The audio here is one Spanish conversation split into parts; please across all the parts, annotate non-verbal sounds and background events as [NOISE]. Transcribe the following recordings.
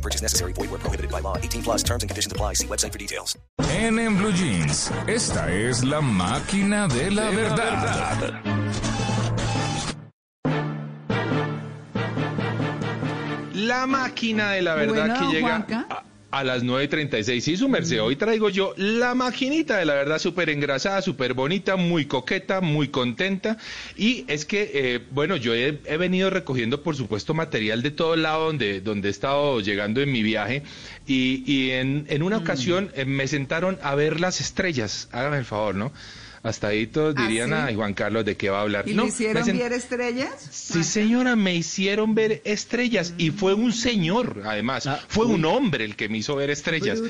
No purchase necessary. Void where prohibited by law. 18 plus terms and conditions apply. See website for details. En, en Blue Jeans, esta es la máquina de la verdad. La máquina de la verdad Bueno, que llega Juanca. a, a las 9.36. Sí, su merced. Hoy traigo yo la maquinita de la verdad súper engrasada, súper bonita, muy coqueta, muy contenta. Y es que, eh, bueno, yo he, he venido recogiendo, por supuesto, material de todo lado donde, donde he estado llegando en mi viaje. Y, y en, en Mm. una ocasión eh, me sentaron a ver las estrellas. Hágame el favor, ¿no? Hasta ahí todos ¿Ah, dirían, sí? ay, Juan Carlos, ¿de qué va a hablar? ¿Y no, le hicieron ver estrellas? Sí, señora, me hicieron ver estrellas y fue un señor, además, fue un hombre el que me hizo ver estrellas.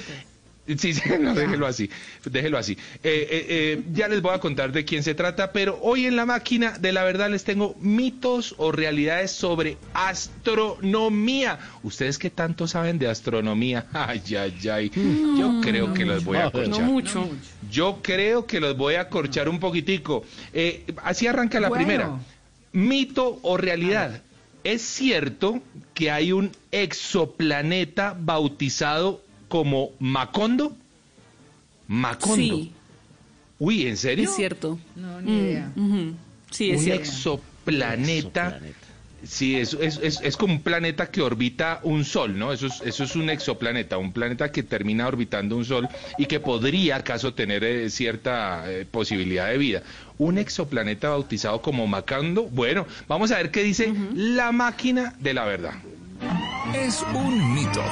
Sí, sí, [LAUGHS] no, déjelo así, déjelo así. Eh, eh, eh, ya les voy a contar de quién se trata, pero hoy en la máquina de la verdad les tengo mitos o realidades sobre astronomía. ¿Ustedes qué tanto saben de astronomía? [LAUGHS] Ay, ay, ay. Yo creo que los voy a corchar. mucho. Yo creo que los voy a corchar un poquitico. Así arranca la Bueno. primera. Mito o realidad. ¿Es cierto que hay un exoplaneta bautizado como Macondo? Macondo. Sí, Uy, ¿en serio? es cierto. No, ni idea. Ujú. Sí, es un cierto. exoplaneta. Sí, es, es, es, es como un planeta que orbita un sol, ¿no? Eso es, eso es un exoplaneta, un planeta que termina orbitando un sol y que podría acaso tener eh, cierta eh, posibilidad de vida. Un exoplaneta bautizado como Macondo. Bueno, vamos a ver qué dice la máquina de la verdad. Es un mito.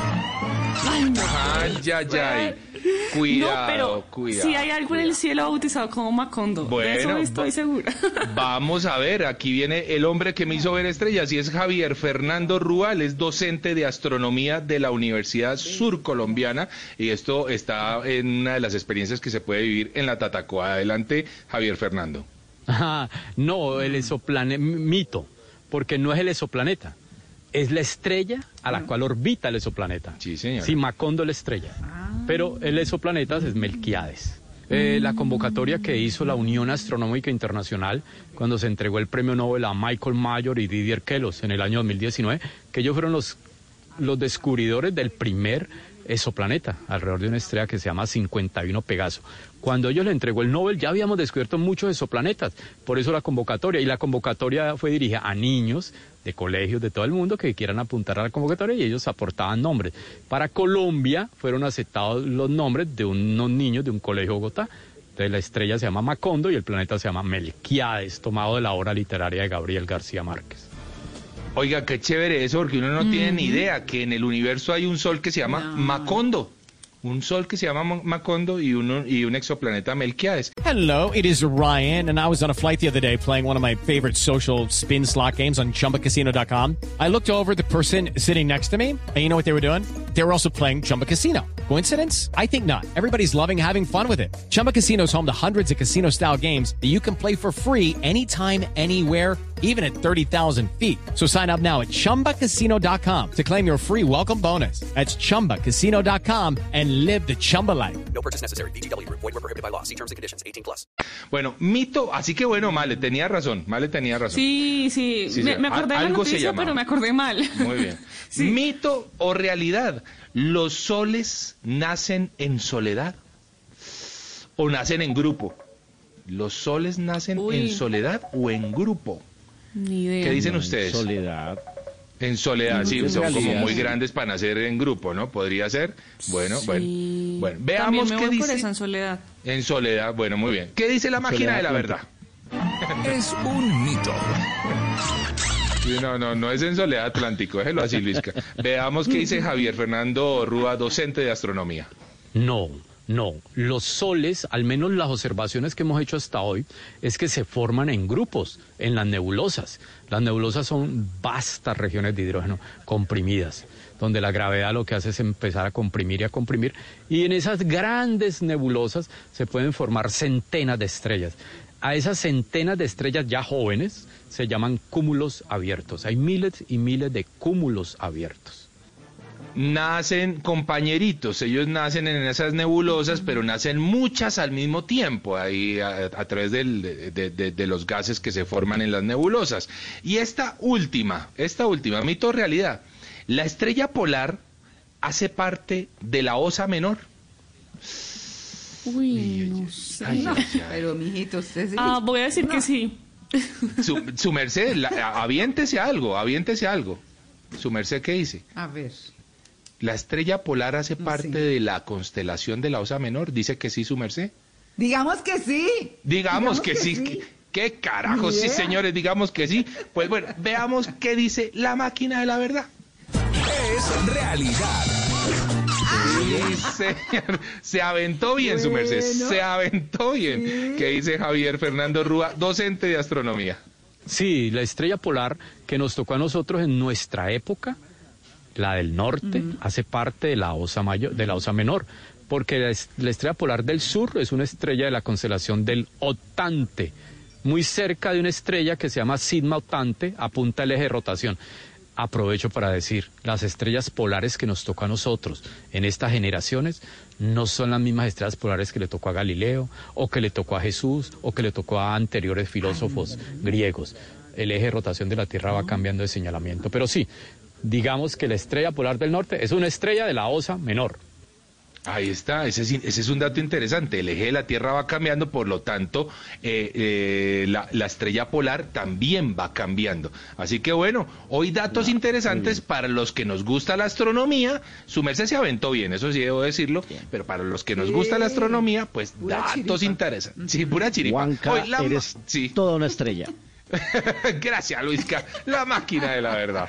Ay, ay, ay. Cuidado, no, pero cuidado. si hay algo en el cielo bautizado como Macondo. de eso Bueno, estoy segura. [LAUGHS] Vamos a ver, aquí viene el hombre que me hizo ver estrellas y es Javier Fernando Rual, es docente de astronomía de la Universidad Surcolombiana y esto está en una de las experiencias que se puede vivir en la Tatacoa. Adelante, Javier Fernando. Ajá, [LAUGHS] no, el exoplaneta, mito, porque no es el exoplaneta, es la estrella a la cual orbita el exoplaneta. Sí, señor. Sí, Macondo es la estrella. Pero el exoplaneta es Melquiades. Eh, la convocatoria que hizo la Unión Astronómica Internacional cuando se entregó el premio Nobel a Michael Mayor y Didier Queloz en el año 2019, que ellos fueron los, los descubridores del primer exoplaneta alrededor de una estrella que se llama 51 Pegaso. Cuando ellos le entregó el Nobel ya habíamos descubierto muchos exoplanetas, por eso la convocatoria, y la convocatoria fue dirigida a niños de colegios de todo el mundo que quieran apuntar a la convocatoria y ellos aportaban nombres. Para Colombia fueron aceptados los nombres de unos niños de un colegio de Bogotá. Entonces la estrella se llama Macondo y el planeta se llama Melquiades, tomado de la obra literaria de Gabriel García Márquez. Oiga, qué chévere eso, porque uno no tiene ni idea que en el universo hay un sol que se llama Macondo. Un sol que se llama Ma- Macondo y, uno, y un exoplaneta Melquiades. Hello, it is Ryan, and I was on a flight the other day playing one of my favorite social spin slot games on chumbacasino.com. I looked over at the person sitting next to me, and you know what they were doing? They were also playing Chumba Casino. Coincidence? I think not. Everybody's loving having fun with it. Chumba Casino is home to hundreds of casino style games that you can play for free anytime, anywhere even at 30,000 feet. So sign up now at ChumbaCasino.com to claim your free welcome bonus. That's ChumbaCasino.com and live the Chumba life. No purchase necessary. VGW Group. Void were prohibited by law. See terms and conditions. 18 plus. Bueno, mito, así que bueno, Male, tenía razón, Male tenía razón. Sí, sí, Sí, me, me acordé de la algo se noticia, llamaba. pero me acordé mal. Muy bien. [LAUGHS] Sí. Mito o realidad, ¿los soles nacen en soledad o nacen en grupo? ¿Los soles nacen Uy. en soledad o en grupo? Ni idea. ¿Qué dicen ustedes? Soledad. En soledad, sí, En son como muy sí. grandes para nacer en grupo, ¿no? Podría ser. Bueno, Sí. bueno. Bueno, veamos me qué voy por dice. en soledad. En soledad, bueno, muy bien. ¿Qué dice la máquina Soledad de la verdad? Es un mito. No, no, no es en Soledad Atlántico, déjelo así, Luisca. Veamos qué dice Javier Fernando Rúa, docente de astronomía. No, No, los soles, al menos las observaciones que hemos hecho hasta hoy, es que se forman en grupos, en las nebulosas. Las nebulosas son vastas regiones de hidrógeno comprimidas, donde la gravedad lo que hace es empezar a comprimir y a comprimir. Y en esas grandes nebulosas se pueden formar centenas de estrellas. A esas centenas de estrellas ya jóvenes se llaman cúmulos abiertos. Hay miles y miles de cúmulos abiertos nacen compañeritos, ellos nacen en esas nebulosas, pero nacen muchas al mismo tiempo, ahí a, través de, los gases que se forman en las nebulosas. Y esta última, esta última, mito realidad, la estrella polar hace parte de la osa menor. Uy, no sé. pero mijito, usted sí. Ah, voy a decir que sí. Su, merced, aviéntese algo, aviéntese algo. Su merced, ¿qué dice? A ver. ¿La estrella polar hace parte de la constelación de la Osa Menor? Dice que sí, su merced. Digamos que sí. Digamos, que, sí. ¿Qué carajo? Sí, señores, digamos que sí. Pues bueno, veamos qué dice la máquina de la verdad. Es realidad. Sí, señor. Se aventó bien, su merced. Se aventó bien. ¿Qué dice Javier Fernando Rúa, docente de astronomía? Sí, la estrella polar que nos tocó a nosotros en nuestra época la del norte hace parte de la osa mayor, de la osa menor, porque la, estrella polar del sur es una estrella de la constelación del Otante, muy cerca de una estrella que se llama Sigma Otante, apunta el eje de rotación. Aprovecho para decir, las estrellas polares que nos tocó a nosotros en estas generaciones no son las mismas estrellas polares que le tocó a Galileo, o que le tocó a Jesús, o que le tocó a anteriores filósofos griegos. El eje de rotación de la Tierra va cambiando de señalamiento. Pero sí, digamos que la estrella polar del norte es una estrella de la Osa menor. Ahí está, ese es, un dato interesante. El eje de la Tierra va cambiando, por lo tanto, eh, eh, la, estrella polar también va cambiando. Así que bueno, hoy datos interesantes para los que nos gusta la astronomía. Su merced se aventó bien, eso sí debo decirlo, pero para los que nos gusta la astronomía, pues datos interesantes. Sí, pura chiripa. hoy la, eres sí. toda una estrella. [LAUGHS] Gracias, Luisca, la máquina de la verdad.